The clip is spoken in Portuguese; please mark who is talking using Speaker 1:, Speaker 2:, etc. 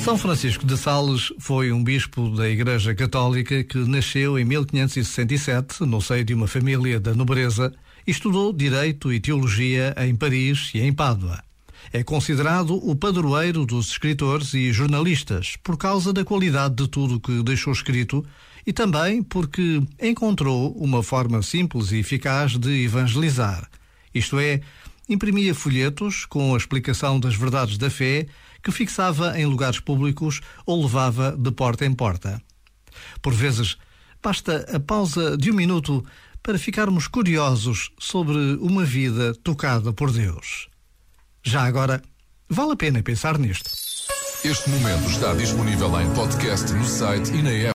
Speaker 1: São Francisco de Sales foi um bispo da Igreja Católica que nasceu em 1567 no seio de uma família da nobreza e estudou Direito e Teologia em Paris e em Pádua. É considerado o padroeiro dos escritores e jornalistas por causa da qualidade de tudo que deixou escrito e também porque encontrou uma forma simples e eficaz de evangelizar. Isto é, imprimia folhetos com a explicação das verdades da fé que fixava em lugares públicos ou levava de porta em porta. Por vezes, basta a pausa de um minuto para ficarmos curiosos sobre uma vida tocada por Deus. Já agora, vale a pena pensar nisto.
Speaker 2: Este momento está disponível em podcast no site e na app.